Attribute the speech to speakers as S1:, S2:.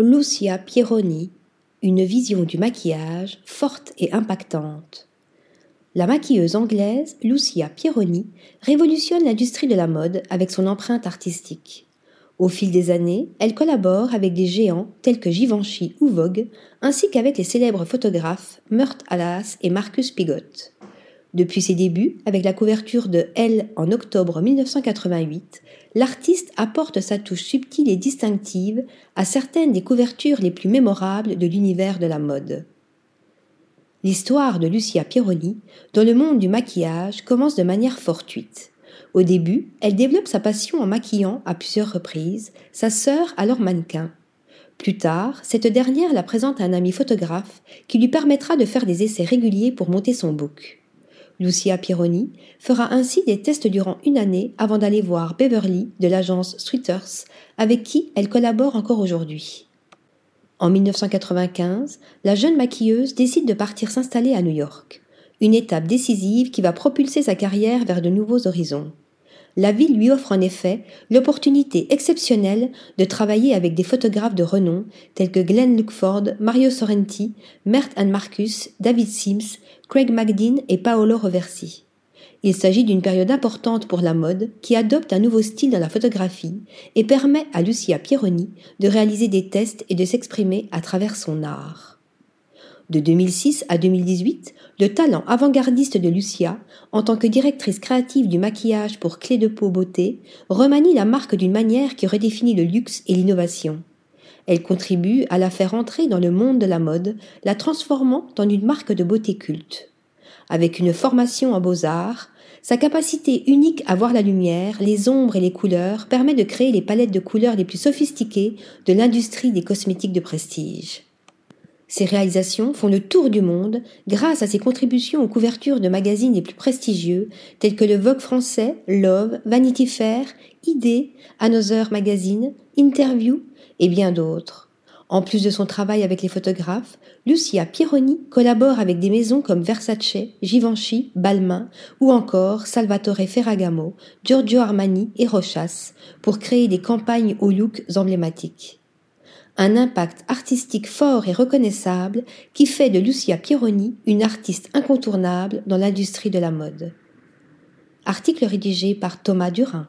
S1: Lucia Pieroni, une vision du maquillage forte et impactante. La maquilleuse anglaise Lucia Pieroni révolutionne l'industrie de la mode avec son empreinte artistique. Au fil des années, elle collabore avec des géants tels que Givenchy ou Vogue, ainsi qu'avec les célèbres photographes Murt Alas et Marcus Pigott. Depuis ses débuts, avec la couverture de Elle en octobre 1988, l'artiste apporte sa touche subtile et distinctive à certaines des couvertures les plus mémorables de l'univers de la mode. L'histoire de Lucia Pieroni dans le monde du maquillage commence de manière fortuite. Au début, elle développe sa passion en maquillant à plusieurs reprises sa sœur alors mannequin. Plus tard, cette dernière la présente à un ami photographe qui lui permettra de faire des essais réguliers pour monter son book. Lucia Pieroni fera ainsi des tests durant une année avant d'aller voir Beverly de l'agence Sweeters avec qui elle collabore encore aujourd'hui. En 1995, la jeune maquilleuse décide de partir s'installer à New York, une étape décisive qui va propulser sa carrière vers de nouveaux horizons. La ville lui offre en effet l'opportunité exceptionnelle de travailler avec des photographes de renom tels que Glenn Luckford, Mario Sorrenti, Mert and Marcus, David Sims, Craig McDean et Paolo Roversi. Il s'agit d'une période importante pour la mode qui adopte un nouveau style dans la photographie et permet à Lucia Pieroni de réaliser des tests et de s'exprimer à travers son art. De 2006 à 2018, le talent avant-gardiste de Lucia, en tant que directrice créative du maquillage pour Clé de Peau Beauté, remanie la marque d'une manière qui redéfinit le luxe et l'innovation. Elle contribue à la faire entrer dans le monde de la mode, la transformant en une marque de beauté culte. Avec une formation en beaux-arts, sa capacité unique à voir la lumière, les ombres et les couleurs permet de créer les palettes de couleurs les plus sophistiquées de l'industrie des cosmétiques de prestige. Ses réalisations font le tour du monde grâce à ses contributions aux couvertures de magazines les plus prestigieux tels que le Vogue français, Love, Vanity Fair, ID, Another Magazine, Interview et bien d'autres. En plus de son travail avec les photographes, Lucia Pieroni collabore avec des maisons comme Versace, Givenchy, Balmain ou encore Salvatore Ferragamo, Giorgio Armani et Rochas pour créer des campagnes aux looks emblématiques. Un impact artistique fort et reconnaissable qui fait de Lucia Pieroni une artiste incontournable dans l'industrie de la mode. Article rédigé par Thomas Durin.